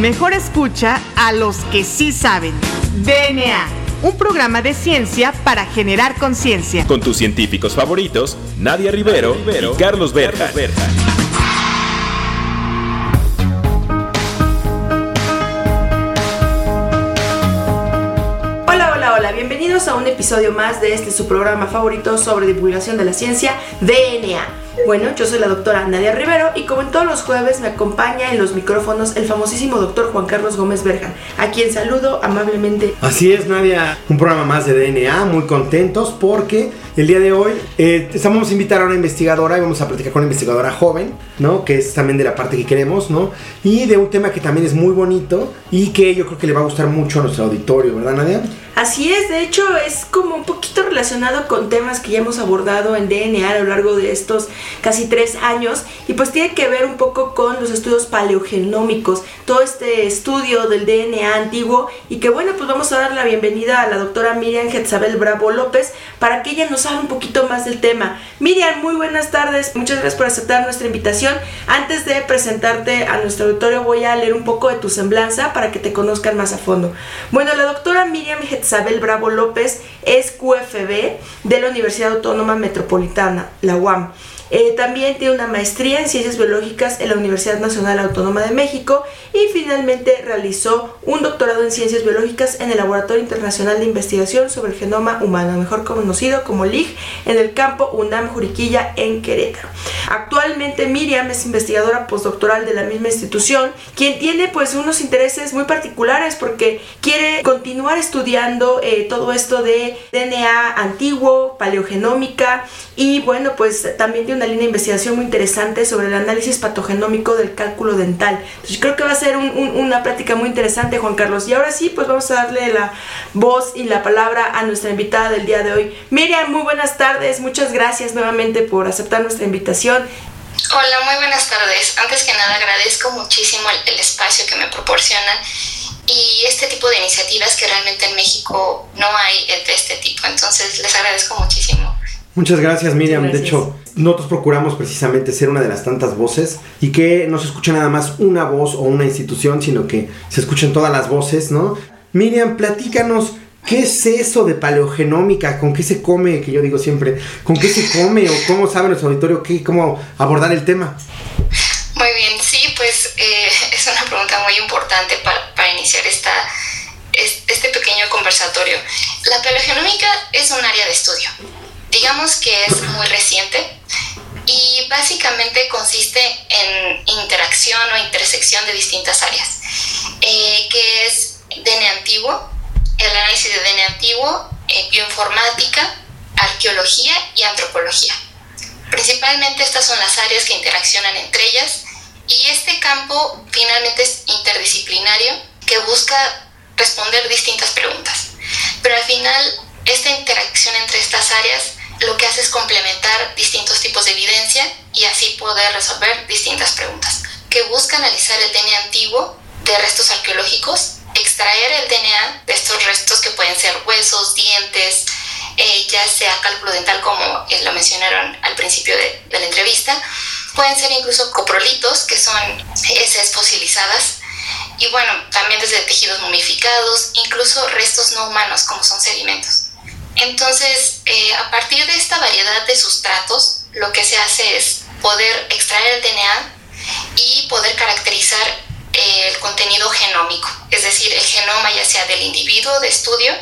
Mejor escucha a los que sí saben. DNA, un programa de ciencia para generar conciencia. Con tus científicos favoritos, Nadia Rivero, Carlos Berja. Hola, bienvenidos a un episodio más de este su programa favorito sobre divulgación de la ciencia, DNA. Bueno, yo soy la doctora Nadia Rivero y como en todos los jueves me acompaña en los micrófonos el famosísimo doctor Juan Carlos Gómez Berjan, a quien saludo amablemente. Así es, Nadia, un programa más de DNA, muy contentos porque el día de hoy eh, estamos a invitar a una investigadora y vamos a platicar con una investigadora joven, ¿no? Que es también de la parte que queremos, ¿no? Y de un tema que también es muy bonito y que yo creo que le va a gustar mucho a nuestro auditorio, ¿verdad, Nadia? Así es, de hecho es como un poquito relacionado con temas que ya hemos abordado en DNA a lo largo de estos casi tres años y pues tiene que ver un poco con los estudios paleogenómicos, todo este estudio del DNA antiguo y que bueno, pues vamos a dar la bienvenida a la doctora Miriam Getzabel Bravo López para que ella nos hable un poquito más del tema. Miriam, muy buenas tardes, muchas gracias por aceptar nuestra invitación. Antes de presentarte a nuestro auditorio voy a leer un poco de tu semblanza para que te conozcan más a fondo. Bueno, la doctora Miriam Getzabel Bravo López es QFB de la Universidad Autónoma Metropolitana, la UAM. Eh, también tiene una maestría en ciencias biológicas en la Universidad Nacional Autónoma de México y finalmente realizó un doctorado en ciencias biológicas en el Laboratorio Internacional de Investigación sobre el Genoma Humano, mejor conocido como LIG, en el campo UNAM Juriquilla en Querétaro. Actualmente Miriam es investigadora postdoctoral de la misma institución, quien tiene pues unos intereses muy particulares porque quiere continuar estudiando eh, todo esto de DNA antiguo, paleogenómica y bueno pues también tiene una línea de investigación muy interesante sobre el análisis patogenómico del cálculo dental. Entonces, yo creo que va a ser un, un, una plática muy interesante, Juan Carlos. Y ahora sí, pues vamos a darle la voz y la palabra a nuestra invitada del día de hoy. Miriam, muy buenas tardes. Muchas gracias nuevamente por aceptar nuestra invitación. Hola, muy buenas tardes. Antes que nada agradezco muchísimo el, el espacio que me proporcionan y este tipo de iniciativas que realmente en México no hay de este tipo. Entonces les agradezco muchísimo. Muchas gracias, Miriam. Gracias. De hecho, nosotros procuramos precisamente ser una de las tantas voces y que no se escuche nada más una voz o una institución, sino que se escuchen todas las voces, ¿no? Miriam, platícanos. ¿Qué es eso de paleogenómica? ¿Con qué se come? Que yo digo siempre, ¿con qué se come? ¿O cómo sabe nuestro auditorio qué, cómo abordar el tema? Muy bien, sí, pues eh, es una pregunta muy importante para, iniciar este pequeño conversatorio. La paleogenómica es un área de estudio. Digamos que es muy reciente y básicamente consiste en interacción o intersección de distintas áreas, eh, que es DNA antiguo, el análisis de DNA antiguo, eh, bioinformática, arqueología y antropología. Principalmente estas son las áreas que interaccionan entre ellas y este campo finalmente es interdisciplinario que busca responder distintas preguntas. Pero al final esta interacción entre estas áreas lo que hace es complementar distintos tipos de evidencia y así poder resolver distintas preguntas, que busca analizar el DNA antiguo de restos arqueológicos, extraer el DNA de estos restos que pueden ser huesos, dientes, eh, ya sea cálculo dental como eh, lo mencionaron al principio de, la entrevista, pueden ser incluso coprolitos, que son heces fosilizadas, y bueno, también desde tejidos momificados, incluso restos no humanos como son sedimentos. Entonces, eh, a partir de esta variedad de sustratos, lo que se hace es poder extraer el DNA y poder caracterizar eh, el contenido genómico, es decir, el genoma ya sea del individuo de estudio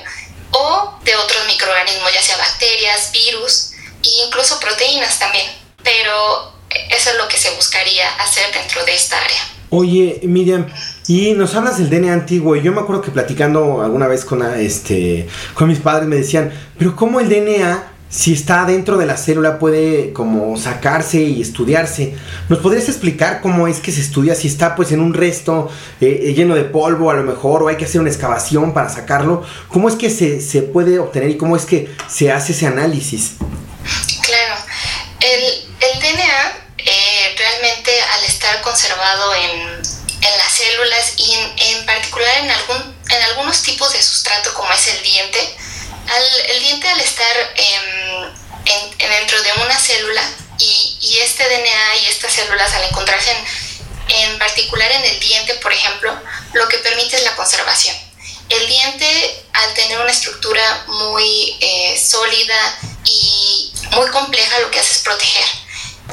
o de otros microorganismos, ya sea bacterias, virus e incluso proteínas también. Pero eso es lo que se buscaría hacer dentro de esta área. Oye, Miriam, y nos hablas del DNA antiguo. Y yo me acuerdo que platicando alguna vez con, este, con mis padres me decían, pero ¿cómo el DNA si está dentro de la célula puede como sacarse y estudiarse. ¿Nos podrías explicar cómo es que se estudia? Si está pues en un resto eh, lleno de polvo a lo mejor o hay que hacer una excavación para sacarlo. ¿Cómo es que se, se puede obtener y cómo es que se hace ese análisis? Claro, el, el DNA eh, realmente al estar conservado en, células y en, en, particular en, algún, en algunos tipos de sustrato como es el diente, al, el diente al estar eh, en, dentro de una célula y, y, este DNA y estas células al encontrarse en, particular en el diente, por ejemplo, lo que permite es la conservación. El diente, al tener una estructura muy eh, sólida y muy compleja, lo que hace es proteger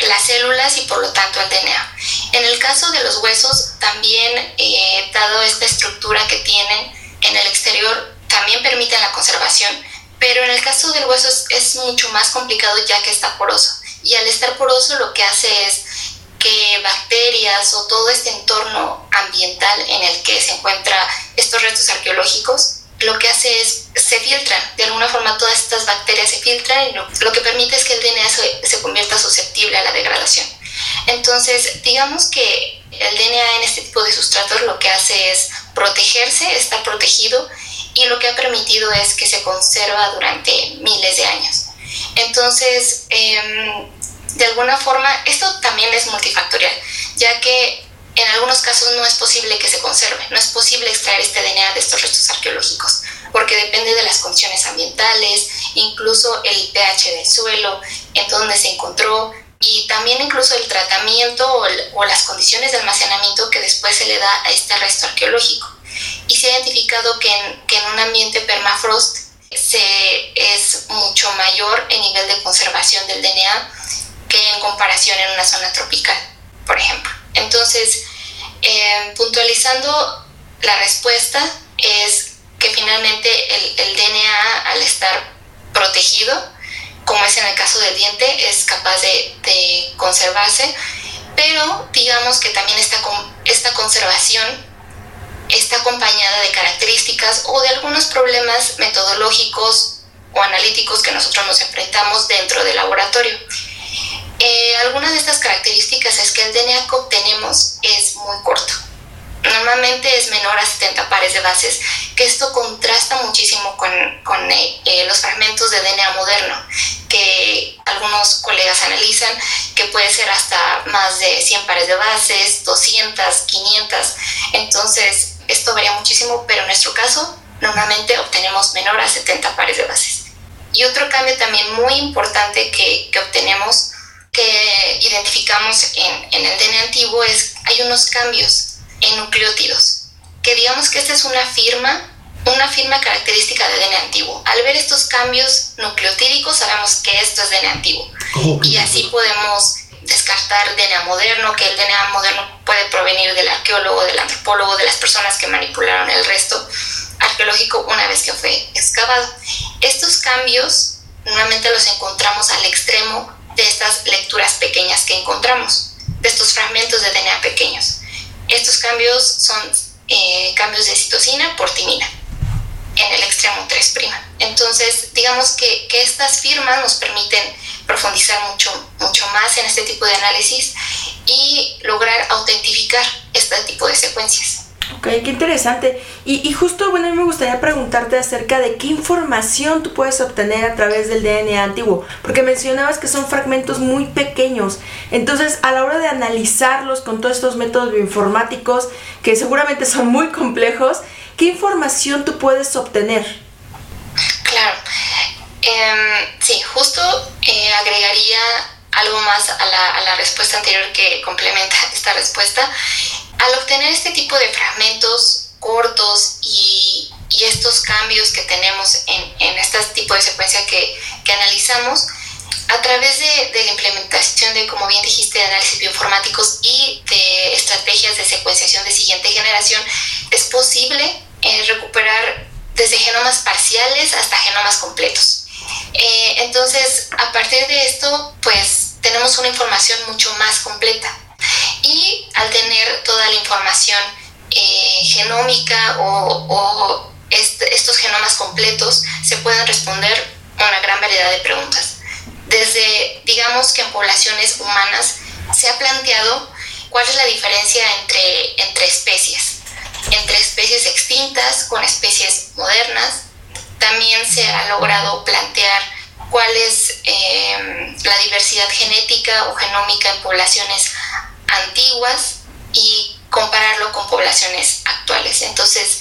las células y por lo tanto el DNA. En el caso de los huesos, también eh, dado esta estructura que tienen en el exterior, también permiten la conservación, pero en el caso del hueso es, es, mucho más complicado ya que está poroso. Y al estar poroso lo que hace es que bacterias o todo este entorno ambiental en el que se encuentran estos restos arqueológicos, lo que hace es se filtran, de alguna forma todas estas bacterias se filtran y lo, lo que permite es que el DNA se, se convierta susceptible a la degradación. Entonces, digamos que el DNA en este tipo de sustratos lo que hace es protegerse, estar protegido y lo que ha permitido es que se conserva durante miles de años. Entonces, eh, de alguna forma, esto también es multifactorial, ya que en algunos casos no es posible que se conserve, no es posible extraer este DNA de estos restos arqueológicos, porque depende de las condiciones ambientales, incluso el pH del suelo, en donde se encontró, y también incluso el tratamiento o, el, o las condiciones de almacenamiento que después se le da a este resto arqueológico. Y se ha identificado que en, que en un ambiente permafrost se, es mucho mayor el nivel de conservación del DNA que en comparación en una zona tropical, por ejemplo. Entonces, eh, puntualizando la respuesta es que finalmente el, el, DNA al estar protegido, como es en el caso del diente, es capaz de, conservarse, pero digamos que también esta, esta conservación está acompañada de características o de algunos problemas metodológicos o analíticos que nosotros nos enfrentamos dentro del laboratorio. Eh, algunas de estas características es que el DNA que obtenemos es muy corto. Normalmente es menor a 70 pares de bases, que esto contrasta muchísimo con, con eh, eh, los fragmentos de DNA moderno, que algunos colegas analizan que puede ser hasta más de 100 pares de bases, 200, 500. Entonces, esto varía muchísimo, pero en nuestro caso, normalmente obtenemos menor a 70 pares de bases. Y otro cambio también muy importante que, que obtenemos que identificamos en, en, el DNA antiguo es hay unos cambios en nucleótidos, que digamos que esta es una firma, una firma característica del DNA antiguo. Al ver estos cambios nucleotídicos sabemos que esto es DNA antiguo. Oh, y así podemos descartar DNA moderno, que el DNA moderno puede provenir del arqueólogo, del antropólogo, de las personas que manipularon el resto arqueológico una vez que fue excavado. Estos cambios normalmente los encontramos al extremo de estas lecturas pequeñas que encontramos, de estos fragmentos de DNA pequeños. Estos cambios son eh, cambios de citosina por timina en el extremo 3'. Entonces, digamos que, que, estas firmas nos permiten profundizar mucho, mucho más en este tipo de análisis y lograr autentificar este tipo de secuencias. Ok, qué interesante. Y, y, justo, bueno, a mí me gustaría preguntarte acerca de qué información tú puedes obtener a través del DNA antiguo, porque mencionabas que son fragmentos muy pequeños. Entonces, a la hora de analizarlos con todos estos métodos bioinformáticos, que seguramente son muy complejos, ¿qué información tú puedes obtener? Claro. Eh, sí, justo eh, agregaría algo más a la, a la respuesta anterior que complementa esta respuesta al obtener este tipo de fragmentos cortos y, y estos cambios que tenemos en, en este tipo de secuencia que, que analizamos, a través de, de, la implementación de, como bien dijiste, de análisis bioinformáticos y de estrategias de secuenciación de siguiente generación, es posible eh, recuperar desde genomas parciales hasta genomas completos. Eh, entonces, a partir de esto, pues tenemos una información mucho más completa y al tener toda la información eh, genómica o, o este, estos genomas completos, se pueden responder una gran variedad de preguntas. Desde, digamos que en poblaciones humanas se ha planteado cuál es la diferencia entre, entre especies, entre especies extintas con especies modernas. También se ha logrado plantear cuál es eh, la diversidad genética o genómica en poblaciones antiguas y compararlo con poblaciones actuales. Entonces,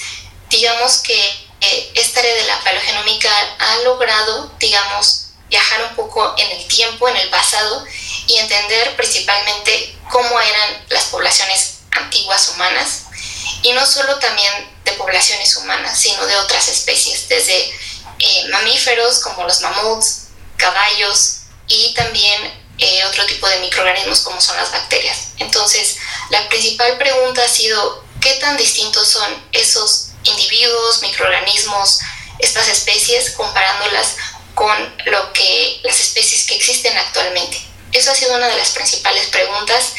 digamos que eh, esta área de la paleogenómica ha logrado, digamos, viajar un poco en el tiempo, en el pasado, y entender principalmente cómo eran las poblaciones antiguas humanas, y no solo también de poblaciones humanas, sino de otras especies, desde eh, mamíferos como los mamuts, caballos y también eh, otro tipo de microorganismos como son las bacterias. Entonces, la principal pregunta ha sido, ¿qué tan distintos son esos individuos, microorganismos, estas especies, comparándolas con lo que las especies que existen actualmente? Eso ha sido una de las principales preguntas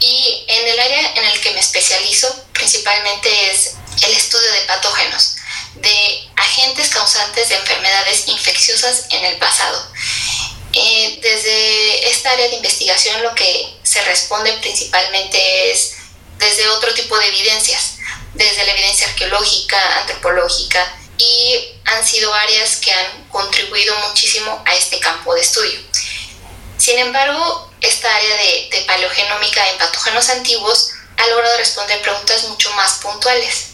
y en el área en el que me especializo principalmente es el estudio de patógenos, de agentes causantes de enfermedades infecciosas en el pasado. Eh, desde esta área de investigación lo que se responde principalmente es desde otro tipo de evidencias, desde la evidencia arqueológica, antropológica, y han sido áreas que han contribuido muchísimo a este campo de estudio. Sin embargo, esta área de, paleogenómica en patógenos antiguos ha logrado responder preguntas mucho más puntuales,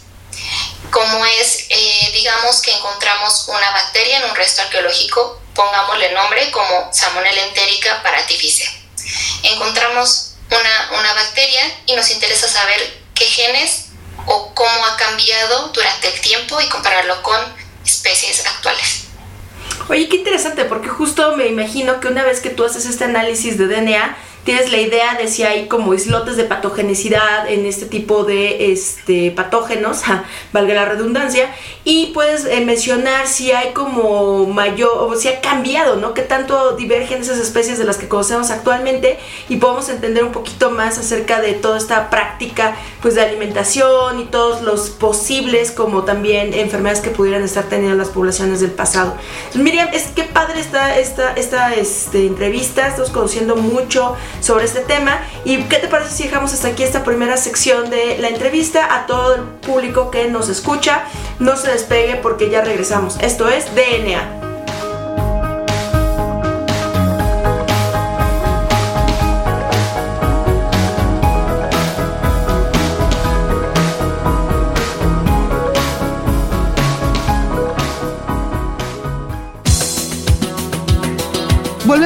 como es, eh, digamos que encontramos una bacteria en un resto arqueológico, pongámosle nombre como Salmonella entérica paratifice. Encontramos una, una bacteria y nos interesa saber qué genes o cómo ha cambiado durante el tiempo y compararlo con especies actuales. Oye, qué interesante, porque justo me imagino que una vez que tú haces este análisis de DNA, tienes la idea de si hay como islotes de patogenicidad en este tipo de este, patógenos, valga la redundancia, y puedes eh, mencionar si hay como mayor, o si ha cambiado, ¿no? Que tanto divergen esas especies de las que conocemos actualmente y podemos entender un poquito más acerca de toda esta práctica pues de alimentación y todos los posibles como también enfermedades que pudieran estar teniendo las poblaciones del pasado. Miriam, es que padre está esta, esta este, entrevista, estamos conociendo mucho sobre este tema. ¿Y qué te parece si dejamos hasta aquí esta primera sección de la entrevista a todo el público que nos escucha? No se despegue porque ya regresamos. Esto es DNA.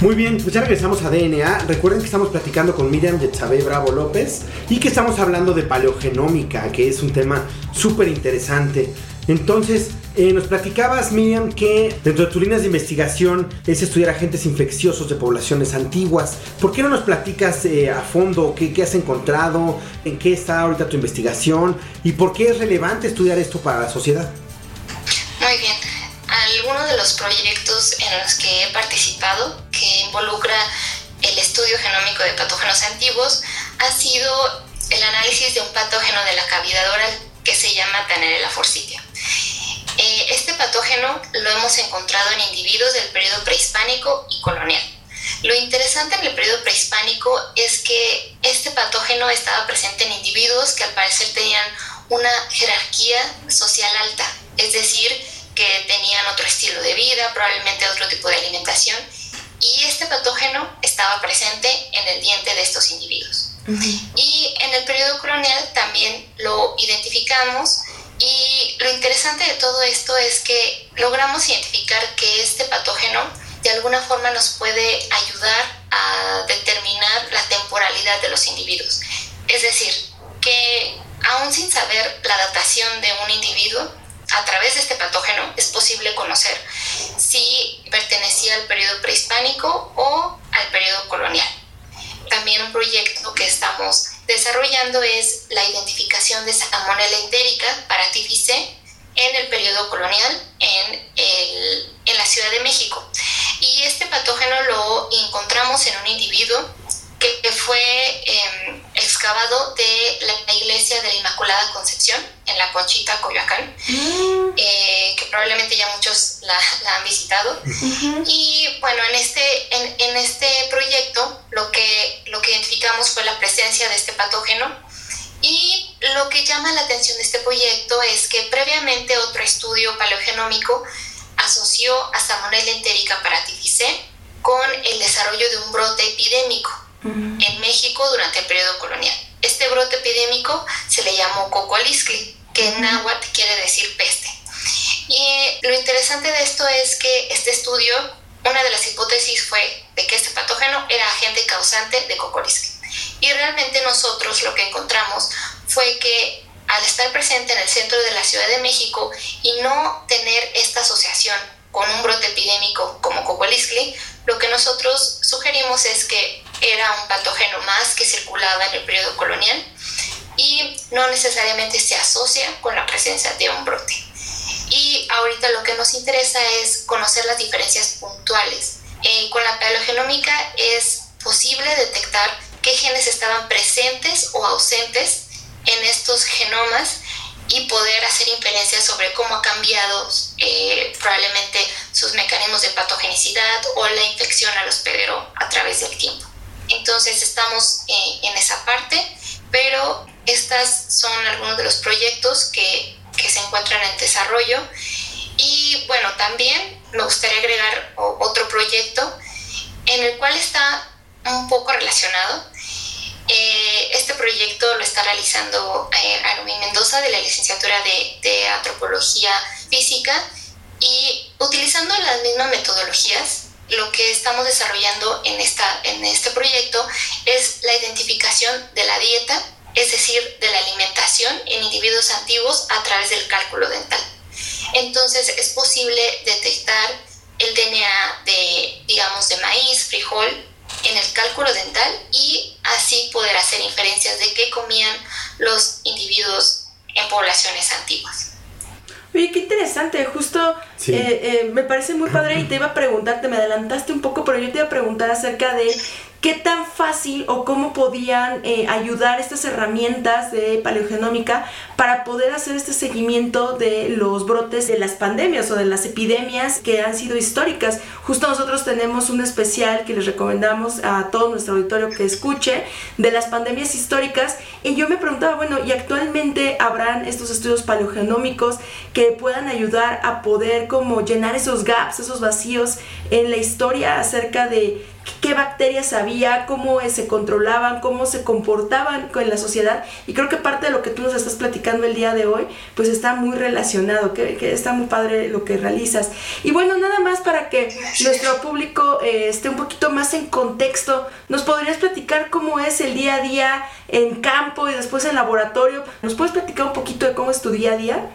Muy bien, pues ya regresamos a DNA. Recuerden que estamos platicando con Miriam Yetzabé Bravo López y que estamos hablando de paleogenómica, que es un tema súper interesante. Entonces, eh, nos platicabas, Miriam, que dentro de tus líneas de investigación es estudiar agentes infecciosos de poblaciones antiguas. ¿Por qué no nos platicas eh, a fondo qué, qué has encontrado, en qué está ahorita tu investigación y por qué es relevante estudiar esto para la sociedad? Muy bien algunos de los proyectos en los que he participado, que involucra el estudio genómico de patógenos antiguos, ha sido el análisis de un patógeno de la cavidad oral que se llama Tannerella forsythia. Eh, este patógeno lo hemos encontrado en individuos del periodo prehispánico y colonial. Lo interesante en el periodo prehispánico es que este patógeno estaba presente en individuos que al parecer tenían una jerarquía social alta, es decir, que tenían otro estilo de vida, probablemente otro tipo de alimentación, y este patógeno estaba presente en el diente de estos individuos. Y en el periodo colonial también lo identificamos y lo interesante de todo esto es que logramos identificar que este patógeno de alguna forma nos puede ayudar a determinar la temporalidad de los individuos. Es decir, que aún sin saber la datación de un individuo, a través de este patógeno es posible conocer si pertenecía al periodo prehispánico o al periodo colonial. También un proyecto que estamos desarrollando es la identificación de salmonella entérica para TFC en el periodo colonial en, el, en la Ciudad de México. Y este patógeno lo encontramos en un individuo que fue em, excavado de la iglesia de la Inmaculada Concepción en la Conchita, Coyoacán, mm. eh, que probablemente ya muchos la, han visitado. Y bueno, en este, en, en, este proyecto lo que, lo que identificamos fue la presencia de este patógeno. Y lo que llama la atención de este proyecto es que previamente otro estudio paleogenómico asoció a Salmonella entérica paratificé con el desarrollo de un brote epidémico en México durante el periodo colonial. Este brote epidémico se le llamó cocoaliscli, que en náhuatl quiere decir peste. Y lo interesante de esto es que este estudio, una de las hipótesis fue de que este patógeno era agente causante de cocoliscli. Y realmente nosotros lo que encontramos fue que al estar presente en el centro de la Ciudad de México y no tener esta asociación con un brote epidémico como cocoliscli, lo que nosotros sugerimos es que era un patógeno más que circulaba en el periodo colonial y no necesariamente se asocia con la presencia de un brote. Y ahorita lo que nos interesa es conocer las diferencias puntuales. Eh, con la paleogenómica es posible detectar qué genes estaban presentes o ausentes en estos genomas y poder hacer inferencias sobre cómo ha cambiado eh, probablemente sus mecanismos de patogenicidad o la infección al hospedero a través del tiempo. Entonces estamos eh, en esa parte, pero estas son algunos de los proyectos que, que se encuentran en desarrollo. Y bueno, también me gustaría agregar otro proyecto en el cual está un poco relacionado eh, este proyecto lo está realizando eh, Mendoza de la licenciatura de, de, Antropología Física y utilizando las mismas metodologías, lo que estamos desarrollando en, esta, en este proyecto es la identificación de la dieta, es decir, de la alimentación en individuos antiguos a través del cálculo dental. Entonces es posible detectar el DNA de, digamos, de maíz, frijol, en el cálculo dental y así poder hacer inferencias de qué comían los individuos en poblaciones antiguas. Oye, qué interesante, justo eh, eh, me parece muy padre y te iba a preguntar, te me adelantaste un poco, pero yo te iba a preguntar acerca de qué tan fácil o cómo podían eh, ayudar estas herramientas de paleogenómica para poder hacer este seguimiento de los brotes de las pandemias o de las epidemias que han sido históricas. Justo nosotros tenemos un especial que les recomendamos a todo nuestro auditorio que escuche de las pandemias históricas y yo me preguntaba, bueno, ¿y actualmente habrán estos estudios paleogenómicos que puedan ayudar a poder como llenar esos gaps, esos vacíos en la historia acerca de qué bacterias había, cómo se controlaban, cómo se comportaban con la sociedad. Y creo que parte de lo que tú nos estás platicando el día de hoy, pues está muy relacionado, que, está muy padre lo que realizas. Y bueno, nada más para que nuestro público eh, esté un poquito más en contexto, ¿nos podrías platicar cómo es el día a día en campo y después en laboratorio? ¿Nos puedes platicar un poquito de cómo es tu día a día?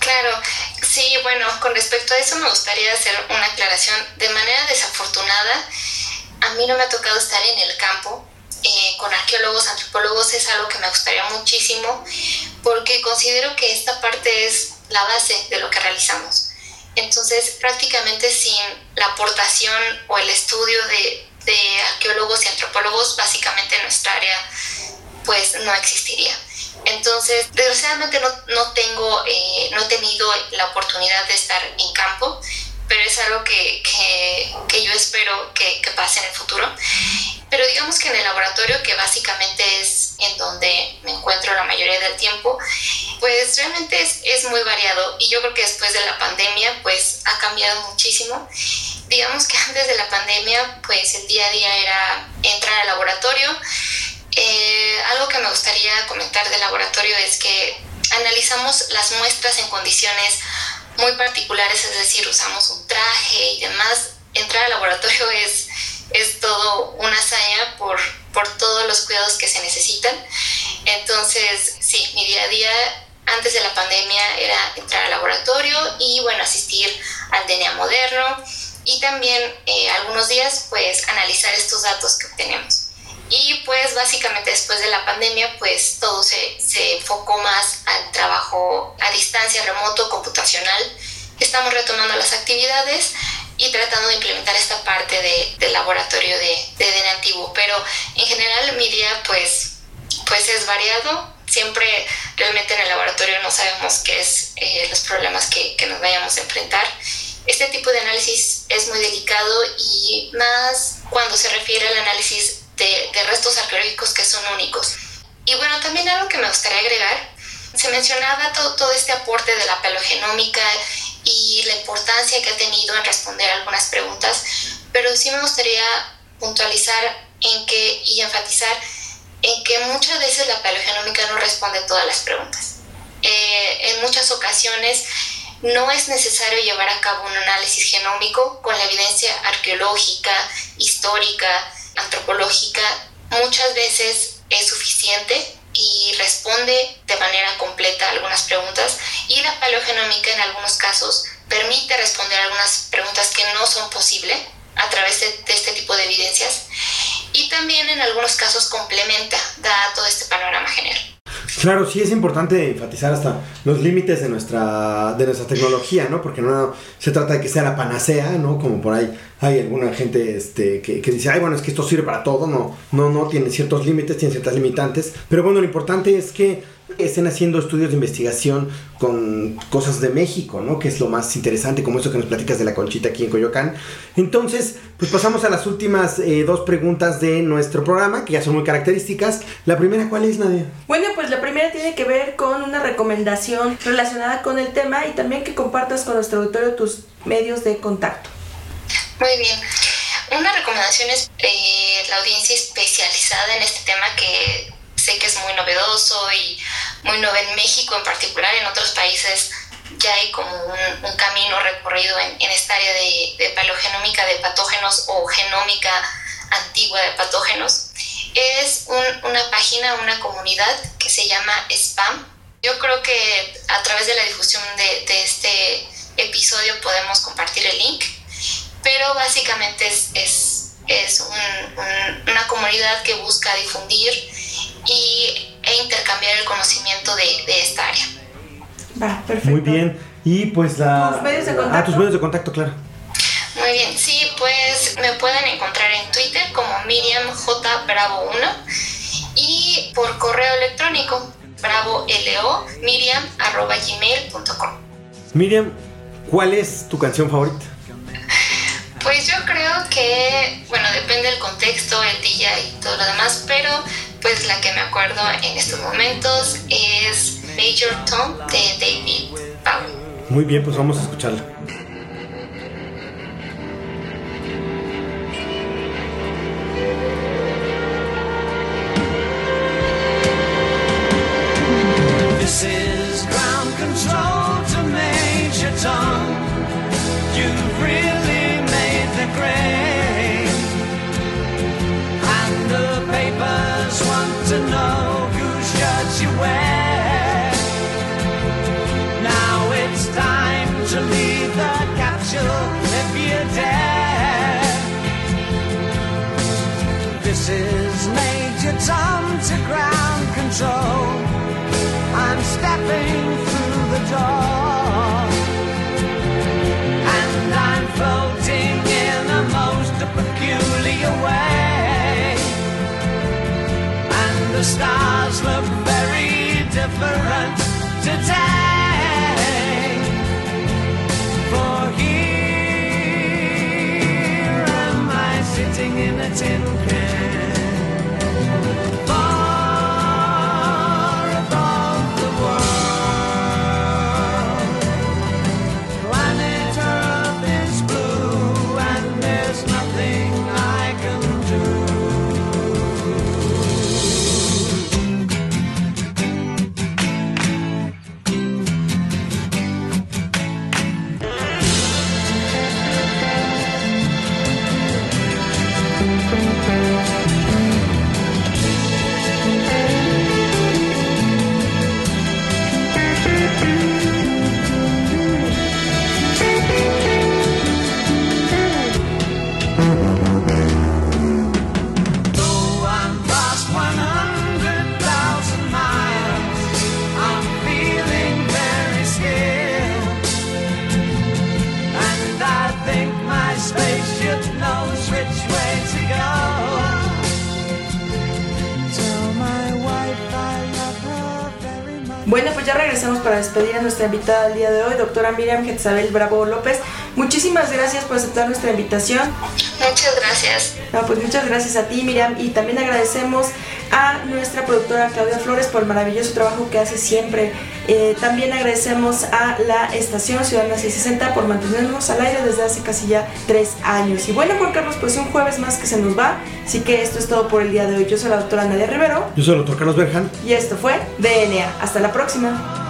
Claro, Sí, bueno, con respecto a eso me gustaría hacer una aclaración. De manera desafortunada, a mí no me ha tocado estar en el campo. Eh, con arqueólogos, antropólogos es algo que me gustaría muchísimo porque considero que esta parte es la base de lo que realizamos. Entonces, prácticamente sin la aportación o el estudio de, de arqueólogos y antropólogos, básicamente nuestra área pues no existiría. Entonces, desgraciadamente no, tengo, eh, no he tenido la oportunidad de estar en campo, pero es algo que, yo espero que, pase en el futuro. Pero digamos que en el laboratorio, que básicamente es en donde me encuentro la mayoría del tiempo, pues realmente es, es muy variado y yo creo que después de la pandemia, pues ha cambiado muchísimo. Digamos que antes de la pandemia, pues el día a día era entrar al laboratorio, eh, algo que me gustaría comentar del laboratorio es que analizamos las muestras en condiciones muy particulares, es decir, usamos un traje y demás. Entrar al laboratorio es, es todo una hazaña por, por todos los cuidados que se necesitan. Entonces, sí, mi día a día antes de la pandemia era entrar al laboratorio y bueno, asistir al DNA moderno y también eh, algunos días pues analizar estos datos que obtenemos. Y pues básicamente después de la pandemia, pues todo se, se enfocó más al trabajo a distancia, remoto, computacional. Estamos retomando las actividades y tratando de implementar esta parte de, del laboratorio de, de DN antiguo. Pero en general mi día pues, pues es variado. Siempre realmente en el laboratorio no sabemos qué es eh, los problemas que, que nos vayamos a enfrentar. Este tipo de análisis es muy delicado y más cuando se refiere al análisis de, restos arqueológicos que son únicos. Y bueno, también algo que me gustaría agregar, se mencionaba todo, todo este aporte de la paleogenómica y la importancia que ha tenido en responder algunas preguntas, pero sí me gustaría puntualizar en que, y enfatizar en que muchas veces la paleogenómica no responde todas las preguntas. Eh, en muchas ocasiones no es necesario llevar a cabo un análisis genómico con la evidencia arqueológica, histórica, antropológica. Muchas veces es suficiente y responde de manera completa algunas preguntas y la paleogenómica en algunos casos permite responder algunas preguntas que no son posibles a través de, de, este tipo de evidencias y también en algunos casos complementa, da todo este panorama general. Claro, sí es importante enfatizar hasta los límites de nuestra, de nuestra tecnología, ¿no? Porque no se trata de que sea la panacea, ¿no? Como por ahí hay alguna gente este, que, que, dice, ay, bueno, es que esto sirve para todo, no, no, no, tiene ciertos límites, tiene ciertas limitantes, pero bueno, lo importante es que estén haciendo estudios de investigación con cosas de México, ¿no? Que es lo más interesante, como eso que nos platicas de la conchita aquí en Coyoacán. Entonces, pues pasamos a las últimas eh, dos preguntas de nuestro programa, que ya son muy características. La primera, ¿cuál es, Nadia? Bueno, pues la primera tiene que ver con una recomendación relacionada con el tema y también que compartas con nuestro auditorio tus medios de contacto. Muy bien. Una recomendación es eh, la audiencia especializada en este tema que sé que es muy novedoso y muy nuevo en México en particular, en otros países ya hay como un, un camino recorrido en, en esta área de, de, paleogenómica de patógenos o genómica antigua de patógenos. Es un, una página, una comunidad que se llama SPAM. Yo creo que a través de la difusión de, de este episodio podemos compartir el link, pero básicamente es, es, es un, un, una comunidad que busca difundir y, e intercambiar el conocimiento de, de esta área. Va, perfecto. Muy bien. Y pues la... ¿Tus medios de contacto? Ah, tus medios de contacto, claro. Muy bien, sí, pues me pueden encontrar en Twitter como Miriam J Bravo 1 y por correo electrónico bravo lo miriam arroba gmail.com. Miriam, ¿cuál es tu canción favorita? Pues yo creo que, bueno, depende del contexto, el día y todo lo demás, pero pues la que me acuerdo en estos momentos es Major Tom de David Bowie. Muy bien, pues vamos a escucharla. I'm stepping through the door. And I'm floating in a most peculiar way. And the stars look very different today. Nuestra invitada del día de hoy, doctora Miriam Getzabel Bravo López. Muchísimas gracias por aceptar nuestra invitación. Muchas gracias. No, pues muchas gracias a ti, Miriam, y también agradecemos a nuestra productora Claudia Flores por el maravilloso trabajo que hace siempre. Eh, también agradecemos a la estación Ciudadana 660 por mantenernos al aire desde hace casi ya tres años. Y bueno, Juan Carlos, pues un jueves más que se nos va, así que esto es todo por el día de hoy. Yo soy la doctora Nadia Rivero Yo soy el doctor Carlos Berjan. y esto fue DNA. Hasta la próxima.